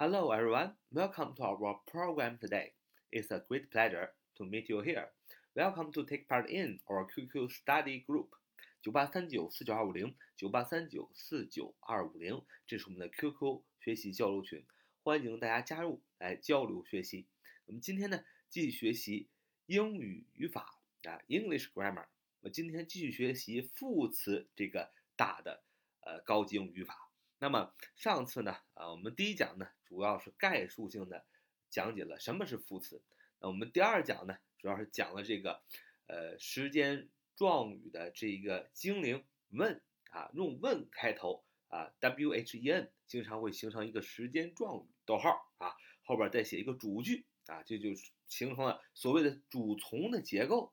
Hello, everyone. Welcome to our program today. It's a great pleasure to meet you here. Welcome to take part in our QQ study group. 九八三九四九二五零九八三九四九二五零，这是我们的 QQ 学习交流群，欢迎大家加入来交流学习。我们今天呢，继续学习英语语法啊，English grammar。我们今天继续学习副词这个大的呃高级英语法。那么上次呢，啊，我们第一讲呢，主要是概述性的讲解了什么是副词。那我们第二讲呢，主要是讲了这个呃时间状语的这一个精灵 when 啊，用 when 开头啊，w h e n 经常会形成一个时间状语，逗号啊，后边再写一个主句啊，这就形成了所谓的主从的结构。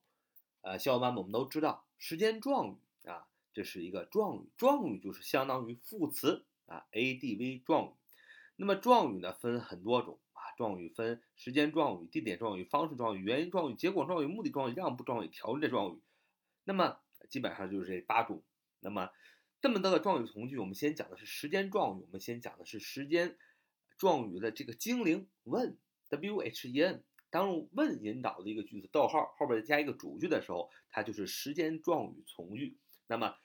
呃，小伙伴们，我们都知道时间状语啊，这是一个状语，状语就是相当于副词啊，adv 状语。那么状语呢，分很多种啊，状语分时间状语、地点状语、方式状语、原因状语、结果状语、目的状语、让步状语、条件状语。那么基本上就是这八种。那么这么多的状语从句，我们先讲的是时间状语，我们先讲的是时间状语的这个精灵 when，w h e n。当用 when 引导的一个句子，逗号后边再加一个主句的时候，它就是时间状语从句。那么，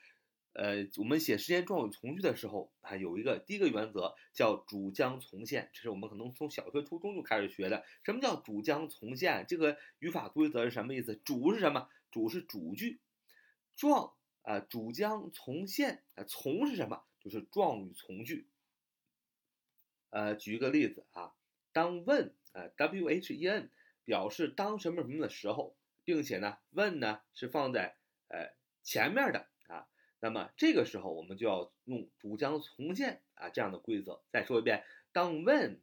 呃，我们写时间状语从句的时候，啊，有一个第一个原则叫主将从现，这是我们可能从小学、初中就开始学的。什么叫主将从现？这个语法规则是什么意思？主是什么？主是主句，状啊，主将从现啊，从是什么？就是状语从句。呃，举一个例子啊，当 when 啊，w h e n。表示当什么什么的时候，并且呢，when 呢是放在呃前面的，那么这个时候我们就要用主将从现啊这样的规则。再说一遍，当 when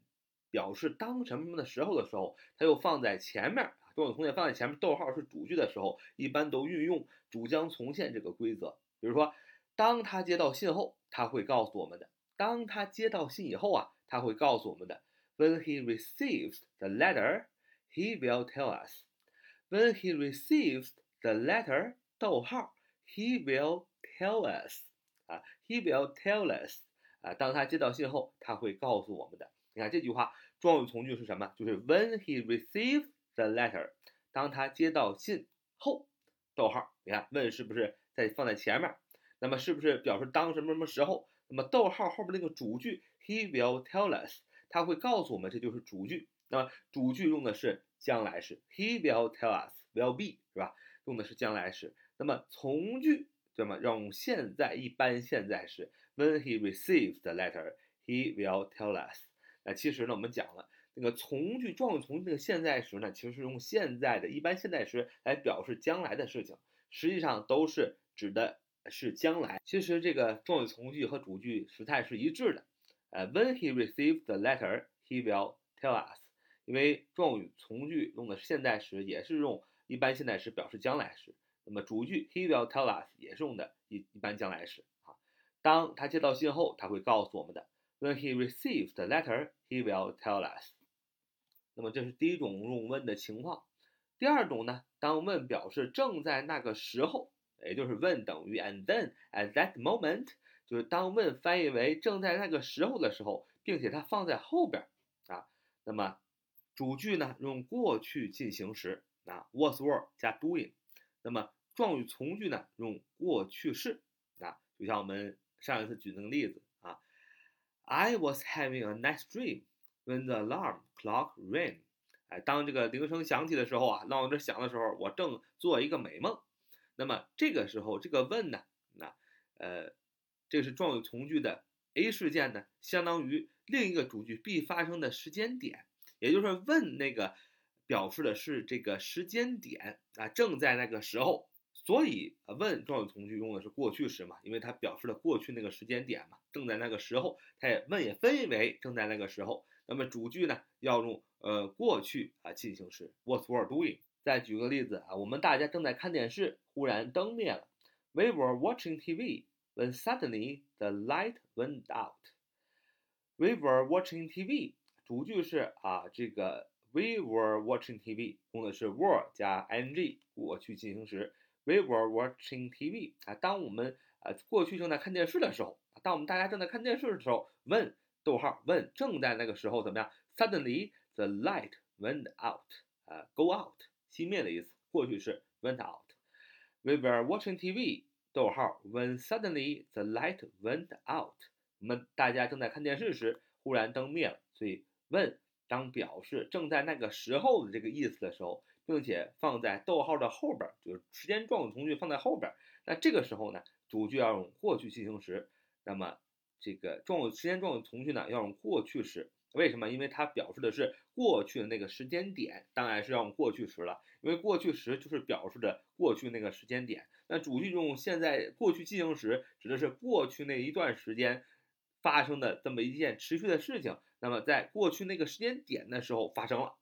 表示当什么什么的时候的时候，它又放在前面啊，主将从现放在前面，逗号是主句的时候，一般都运用主将从现这个规则。比如说，当他接到信后，他会告诉我们的；当他接到信以后啊，他会告诉我们的。When he receives the letter. He will tell us when he receives the letter. 逗号，He will tell us 啊，He will tell us 啊，当他接到信后，他会告诉我们的。你看这句话，状语从句是什么？就是 when he receives the letter，当他接到信后，逗号，你看问是不是在放在前面？那么是不是表示当什么什么时候？那么逗号后边那个主句 He will tell us，他会告诉我们，这就是主句。那么主句用的是将来时，He will tell us will be 是吧？用的是将来时。那么从句对吗？用现在一般现在时，When he receives the letter, he will tell us。那其实呢，我们讲了那个从句状语从句那个现在时呢，其实是用现在的一般现在时来表示将来的事情，实际上都是指的是将来。其实这个状语从句和主句时态是一致的。呃，When he receives the letter, he will tell us。因为状语从句用的是现在时，也是用一般现在时表示将来时。那么主句 He will tell us 也是用的一一般将来时啊。当他接到信后，他会告诉我们的。When he receives the letter, he will tell us。那么这是第一种用 when 的情况。第二种呢，当 when 表示正在那个时候，也就是 when 等于 and then at that moment，就是当 when 翻译为正在那个时候的时候，并且它放在后边啊，那么。主句呢用过去进行时啊，was were 加 doing，那么状语从句呢用过去式啊，就像我们上一次举那个例子啊，I was having a nice dream when the alarm clock rang。哎，当这个铃声响起的时候啊，闹钟响的时候，我正做一个美梦。那么这个时候这个问呢，那呃，这是状语从句的 A 事件呢，相当于另一个主句 B 发生的时间点。也就是问那个表示的是这个时间点啊，正在那个时候，所以问状语从句用的是过去时嘛，因为它表示了过去那个时间点嘛，正在那个时候，它也问也分为正在那个时候。那么主句呢要用呃过去啊进行时，What were doing？再举个例子啊，我们大家正在看电视，忽然灯灭了，We were watching TV when suddenly the light went out. We were watching TV. 主句是啊，这个 we were watching TV 用的是 were 加 ing 过去进行时。We were watching TV 啊，当我们啊过去正在看电视的时候，当我们大家正在看电视的时候，when 逗号 when 正在那个时候怎么样？Suddenly the light went out，啊，go out 熄灭的意思，过去式 went out。We were watching TV，逗号 when suddenly the light went out，我们大家正在看电视时，忽然灯灭了。所以 when 当表示正在那个时候的这个意思的时候，并且放在逗号的后边，就是时间状语从句放在后边。那这个时候呢，主句要用过去进行时。那么这个状语时间状语从句呢，要用过去时。为什么？因为它表示的是过去的那个时间点，当然是要用过去时了。因为过去时就是表示着过去那个时间点。那主句用现在过去进行时，指的是过去那一段时间发生的这么一件持续的事情。那么在过去那个时间点的时候发生了，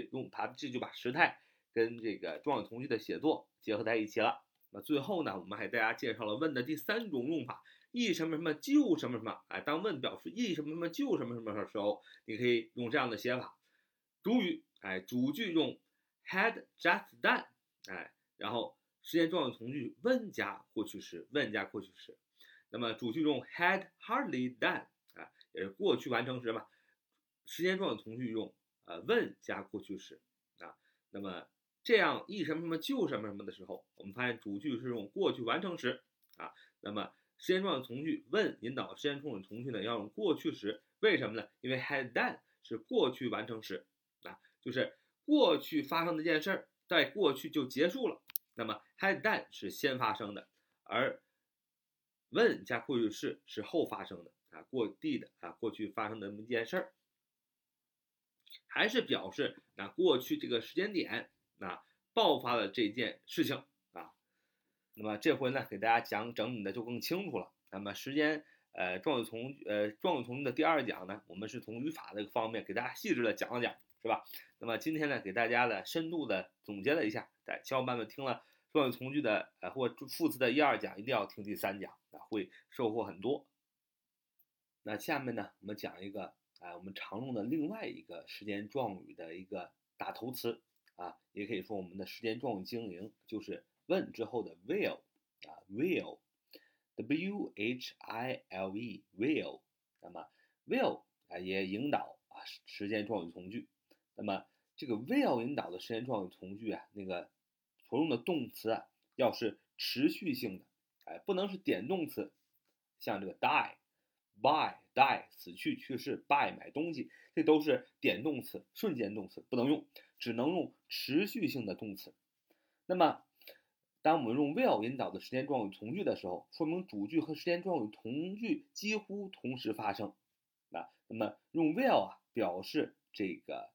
这用它这就把时态跟这个状语从句的写作结合在一起了。那最后呢，我们还给大家介绍了问的第三种用法。一什么什么就什么什么，哎，当问表示一什么什么就什么什么的时候，你可以用这样的写法。主语，哎，主句用 had just done，哎，然后时间状语从句问加过去时，问加过去时。那么主句用 had hardly done，啊，也是过去完成时嘛。时间状语从句用呃问加过去时，啊，那么这样一什么什么就什么什么的时候，我们发现主句是用过去完成时，啊，那么。时间状语从句问引导时间状语从句呢，要用过去时，为什么呢？因为 had done 是过去完成时啊，就是过去发生的一件事儿，在过去就结束了。那么 had done 是先发生的，而 when 加过去式是后发生的啊，过 did 啊，过去发生的那么一件事儿，还是表示那过去这个时间点那爆发了这件事情啊。那么这回呢，给大家讲整理的就更清楚了。那么时间，呃，状语从呃状语从句的第二讲呢，我们是从语法这个方面给大家细致的讲了讲，是吧？那么今天呢，给大家的深度的总结了一下。在小伙伴们听了状语从句的呃或副词的一二讲，一定要听第三讲啊，会收获很多。那下面呢，我们讲一个啊，我们常用的另外一个时间状语的一个打头词啊，也可以说我们的时间状语经营就是。问之后的 will 啊，will，w h i l e，will，那么 will 啊也引导啊时间状语从句。那么这个 will 引导的时间状语从句啊，那个所用的动词啊要是持续性的，哎，不能是点动词，像这个 die，by die 死去去世，buy 买东西，这都是点动词，瞬间动词不能用，只能用持续性的动词。那么当我们用 will 引导的时间状语从句的时候，说明主句和时间状语从句几乎同时发生。啊，那么用 will 啊表示这个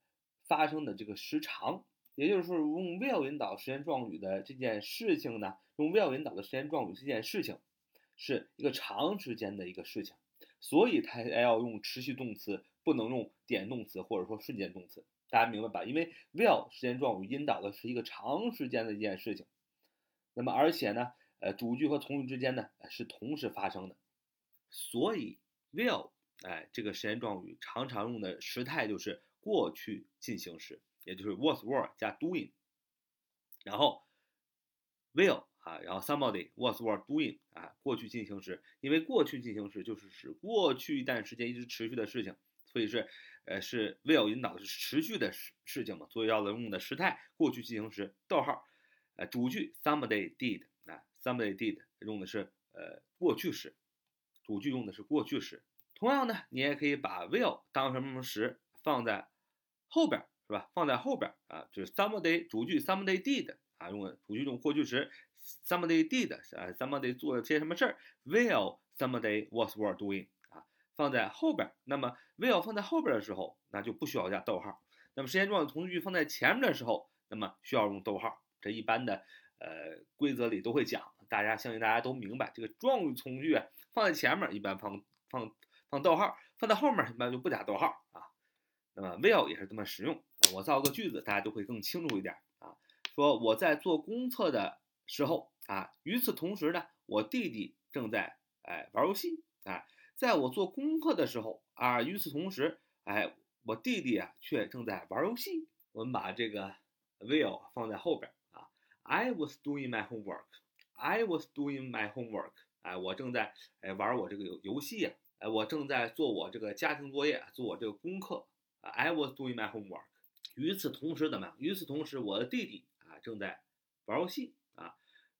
发生的这个时长，也就是说用 will 引导时间状语的这件事情呢，用 will 引导的时间状语这件事情是一个长时间的一个事情，所以它要用持续动词，不能用点动词或者说瞬间动词。大家明白吧？因为 will 时间状语引导的是一个长时间的一件事情。那么，而且呢，呃，主句和从句之间呢是同时发生的，所以 will，哎，这个时间状语常常用的时态就是过去进行时，也就是 was were 加 doing，然后 will 啊，然后 somebody was were doing 啊，过去进行时，因为过去进行时就是指过去一段时间一直持续的事情，所以是呃是 will 引导的是持续的事事情嘛，所以要用的时态过去进行时，逗号。呃，主句 somebody did，啊，somebody did 用的是呃过去时，主句用的是过去时。同样呢，你也可以把 will 当什么什么时放在后边，是吧？放在后边啊，就是 somebody 主句 somebody did 啊，用主句用过去时，somebody did 啊，somebody 做了些什么事儿，will somebody was were doing 啊，放在后边。那么 will 放在后边的时候，那就不需要加逗号。那么时间状语从句放在前面的时候，那么需要用逗号。这一般的呃规则里都会讲，大家相信大家都明白，这个状语从句啊放在前面一般放放放逗号，放在后面一般就不加逗号啊。那么 will 也是这么使用，我造个句子，大家就会更清楚一点。说我在做公测的时候啊，与此同时呢，我弟弟正在哎玩游戏啊，在我做功课的时候啊，与此同时哎，我弟弟啊却正在玩游戏。我们把这个 will 放在后边啊。I was doing my homework. I was doing my homework. 哎，我正在哎玩我这个游游戏呀。呃，我正在做我这个家庭作业，做我这个功课，I was doing my homework。与此同时怎么样？与此同时，我的弟弟正在玩游戏啊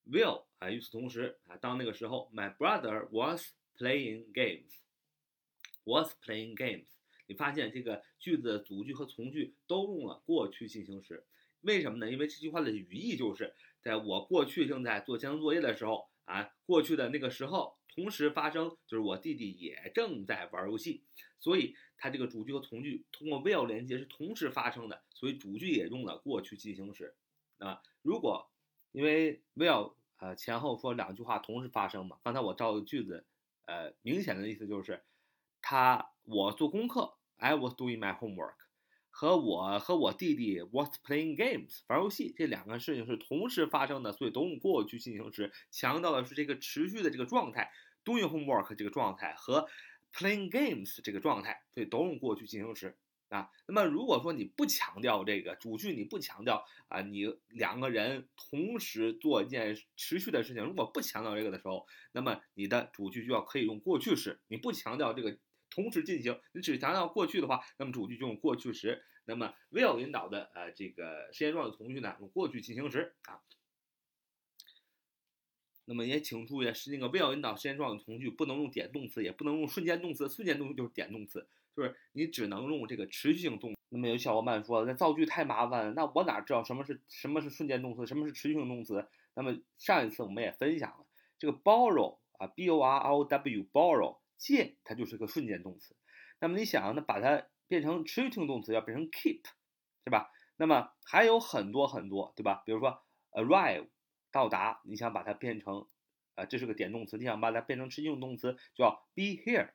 ，Will 啊，与此同时啊，当那个时候，my brother was playing games，was playing games。你发现这个句子的主句和从句都用了过去进行时，为什么呢？因为这句话的语义就是在我过去正在做家庭作业的时候啊，过去的那个时候同时发生，就是我弟弟也正在玩游戏，所以它这个主句和从句通过 will 连接是同时发生的，所以主句也用了过去进行时啊。如果因为 will 呃前后说两句话同时发生嘛，刚才我造的句子呃明显的意思就是他我做功课。I was doing my homework，和我和我弟弟 was playing games 玩游戏，这两个事情是同时发生的，所以都用过去进行时，强调的是这个持续的这个状态，doing homework 这个状态和 playing games 这个状态，所以都用过去进行时啊。那么如果说你不强调这个主句，你不强调啊，你两个人同时做一件持续的事情，如果不强调这个的时候，那么你的主句就要可以用过去式，你不强调这个。同时进行，你只强调过去的话，那么主句就用过去时。那么 will 引导的呃这个时间状语从句呢，用过去进行时啊。那么也请注意，是那个 will 引导时间状语从句不能用点动词，也不能用瞬间动词。瞬间动词就是点动词，就是你只能用这个持续性动。那么有小伙伴说，那造句太麻烦了，那我哪知道什么是什么是瞬间动词，什么是持续性动词？那么上一次我们也分享了这个 borrow 啊，b o r r o w borrow。借它就是个瞬间动词，那么你想那把它变成持续性动词，要变成 keep，是吧？那么还有很多很多，对吧？比如说 arrive 到达，你想把它变成，呃，这是个点动词，你想把它变成持续性动词，就要 be here，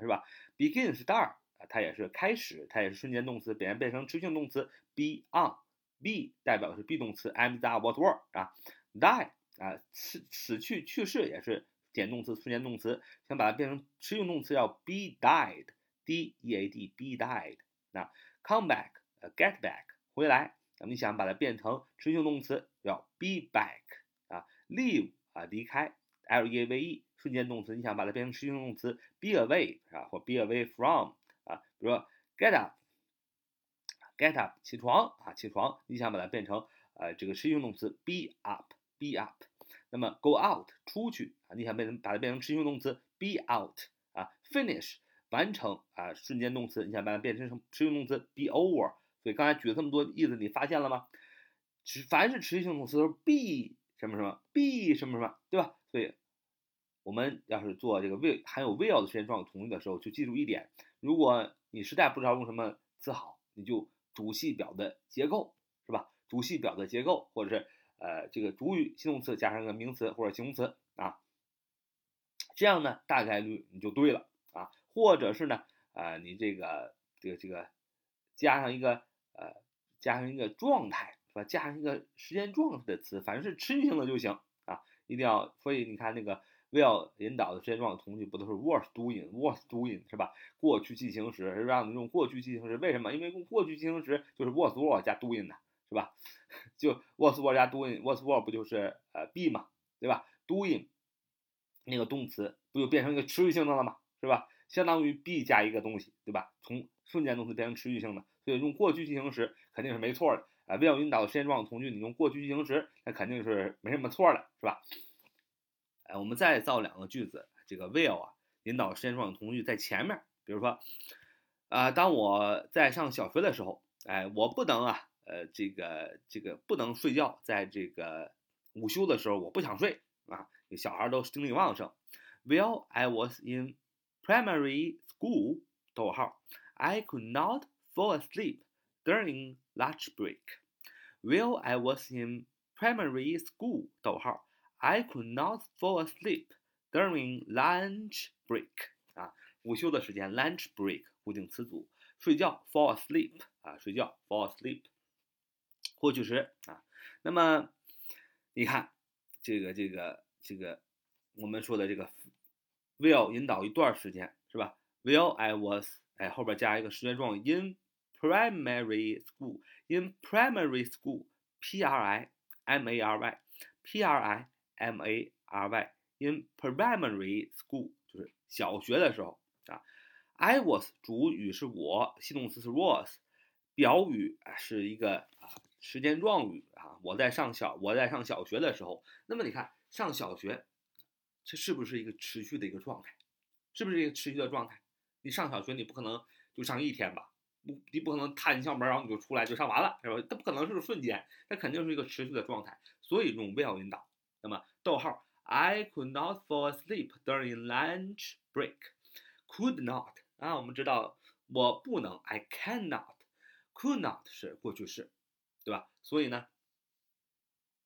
是吧？begin start 啊，它也是开始，它也是瞬间动词，变变成持续性动词 be on，be 代表的是 be 动词，am that what were 啊，die 啊，死死去去世也是。点动词、瞬间动词，想把它变成持续动词，要 be died，d e a d，be died。那 come back，呃，get back，回来。那么你想把它变成持续动词，要 be back。啊，leave，啊，离开，l e a v e，瞬间动词，你想把它变成持续性动词，be away，啊，或 be away from，啊，比如说 get up，get up，起床，啊，起床，你想把它变成呃这个持续性动词，be up，be up。那么 go out 出去啊，你想变成把它变成持续性动词 be out 啊，finish 完成啊，瞬间动词，你想把它变成成持续性动词 be over。所以刚才举了这么多例子，你发现了吗？只凡是持续性动词都是 be 什么什么 be 什么什么，对吧？所以我们要是做这个 will 含有 will 的时间状语从句的时候，就记住一点：如果你实在不知道用什么词好，你就主系表的结构是吧？主系表的结构或者是。呃，这个主语形容词加上个名词或者形容词啊，这样呢大概率你就对了啊，或者是呢，呃，你这个这个这个加上一个呃加上一个状态是吧？加上一个时间状态的词，反正是持续性的就行啊，一定要。所以你看那个 will 引导的时间状语从句不都是 was doing，was doing 是吧？过去进行时让你用过去进行时，为什么？因为用过去进行时就是 was were 加 doing 的。是吧？就 was were 加 doing，was were 不就是呃 be 嘛，对吧？doing 那个动词不就变成一个持续性的了吗？是吧？相当于 be 加一个东西，对吧？从瞬间动词变成持续性的，所以用过去进行时肯定是没错的啊。will 引导的时间状语从句，你用过去进行时，那肯定是没什么错的，是吧？哎，我们再造两个句子，这个 will 啊引导时间状语从句在前面，比如说啊，当我在上小学的时候，哎，我不能啊。呃，这个这个不能睡觉，在这个午休的时候，我不想睡啊。小孩都精力旺盛。While I was in primary school，逗号，I could not fall asleep during lunch break. While I was in primary school，逗号，I could not fall asleep during lunch break。啊，午休的时间，lunch break，固定词组，睡觉，fall asleep，啊，睡觉，fall asleep。过去时啊，那么你看这个这个这个我们说的这个 will 引导一段时间是吧？Will I was 哎后边加一个时间状语 in primary school in primary school p r i m a r y p r i m a r y in primary school 就是小学的时候啊。I was 主语是我，系动词是 was，表语是一个啊时间状语啊。我在上小我在上小学的时候，那么你看上小学，这是不是一个持续的一个状态？是不是一个持续的状态？你上小学你不可能就上一天吧？不，你不可能踏进校门然后你就出来就上完了，是吧？它不可能是个瞬间，它肯定是一个持续的状态。所以用 will 引导。那么逗号，I could not fall asleep during lunch break。Could not。啊，我们知道我不能，I cannot，could not 是过去式，对吧？所以呢，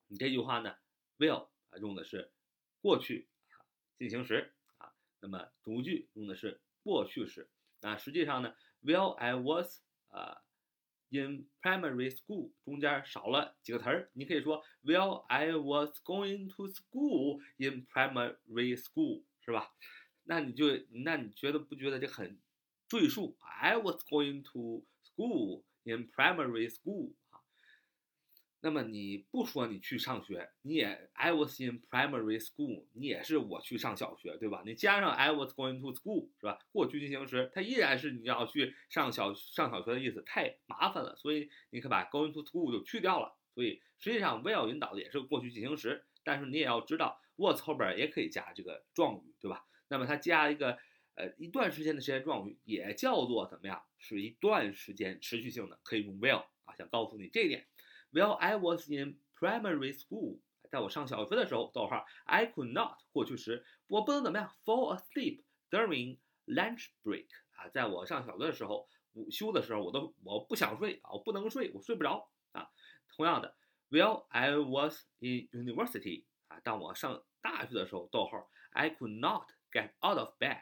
你这句话呢，will 啊用的是过去进行时啊，那么主句用的是过去式。那实际上呢，will I was 啊 in primary school 中间少了几个词儿，你可以说 Well, I was going to school in primary school 是吧？那你就那你觉得不觉得这很？赘述，I was going to school in primary school。那么你不说你去上学，你也 I was in primary school，你也是我去上小学，对吧？你加上 I was going to school 是吧？过去进行时，它依然是你要去上小上小学的意思，太麻烦了，所以你可把 going to school 就去掉了。所以实际上 will 引导的也是过去进行时，但是你也要知道 was 后边也可以加这个状语，对吧？那么它加一个。呃，一段时间的时间状语也叫做怎么样？是一段时间持续性的，可以用 will 啊。想告诉你这一点。While I was in primary school，在我上小学的时候，逗号，I could not 过去时，我不能怎么样？Fall asleep during lunch break 啊，在我上小学的时候，午休的时候，我都我不想睡啊，我不能睡，我睡不着啊。同样的，While I was in university 啊，当我上大学的时候，逗号，I could not get out of bed。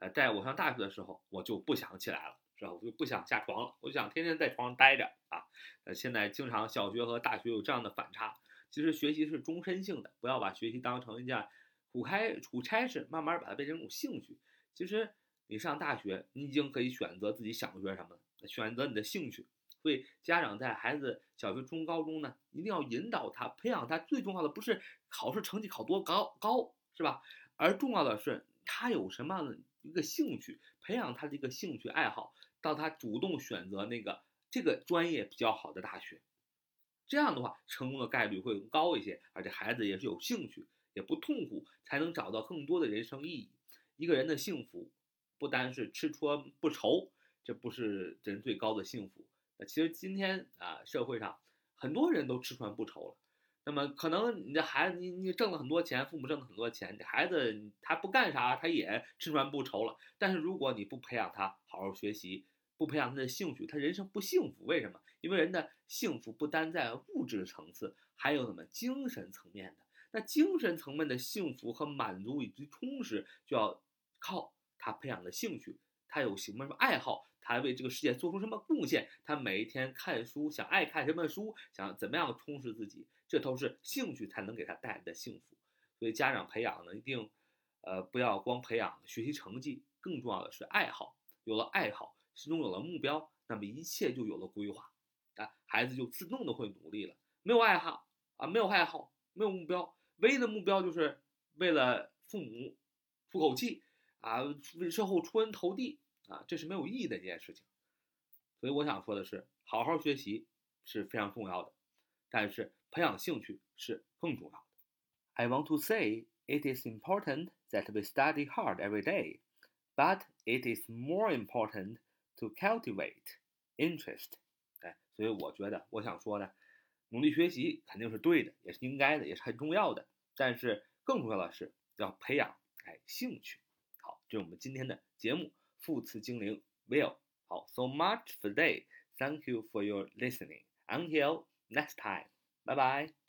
呃，在我上大学的时候，我就不想起来了，是吧？我就不想下床了，我就想天天在床上待着啊。呃，现在经常小学和大学有这样的反差。其实学习是终身性的，不要把学习当成一件苦开苦差事，慢慢把它变成一种兴趣。其实你上大学，你已经可以选择自己想学什么，选择你的兴趣。所以家长在孩子小学、初中、高中呢，一定要引导他，培养他。最重要的不是考试成绩考多高高，是吧？而重要的是他有什么样的。一个兴趣，培养他的一个兴趣爱好，到他主动选择那个这个专业比较好的大学，这样的话成功的概率会高一些，而且孩子也是有兴趣，也不痛苦，才能找到更多的人生意义。一个人的幸福，不单是吃穿不愁，这不是人最高的幸福。那其实今天啊，社会上很多人都吃穿不愁了。那么可能你的孩子，你你挣了很多钱，父母挣了很多钱，你孩子他不干啥，他也吃穿不愁了。但是如果你不培养他好好学习，不培养他的兴趣，他人生不幸福。为什么？因为人的幸福不单在物质层次，还有什么精神层面的。那精神层面的幸福和满足以及充实，就要靠他培养的兴趣，他有什么什么爱好。他为这个世界做出什么贡献？他每一天看书，想爱看什么书，想怎么样充实自己，这都是兴趣才能给他带来的幸福。所以家长培养呢，一定，呃，不要光培养学习成绩，更重要的是爱好。有了爱好，心中有了目标，那么一切就有了规划，啊，孩子就自动的会努力了。没有爱好啊，没有爱好，没有目标，唯一的目标就是为了父母出口气啊，为之后出人头地。啊，这是没有意义的一件事情，所以我想说的是，好好学习是非常重要的，但是培养兴趣是更重要的。I want to say it is important that we study hard every day, but it is more important to cultivate interest。哎，所以我觉得我想说呢，努力学习肯定是对的，也是应该的，也是很重要的，但是更重要的是要培养哎兴趣。好，这是我们今天的节目。副词精灵 will。好，so much for today. Thank you for your listening. Until next time. Bye bye.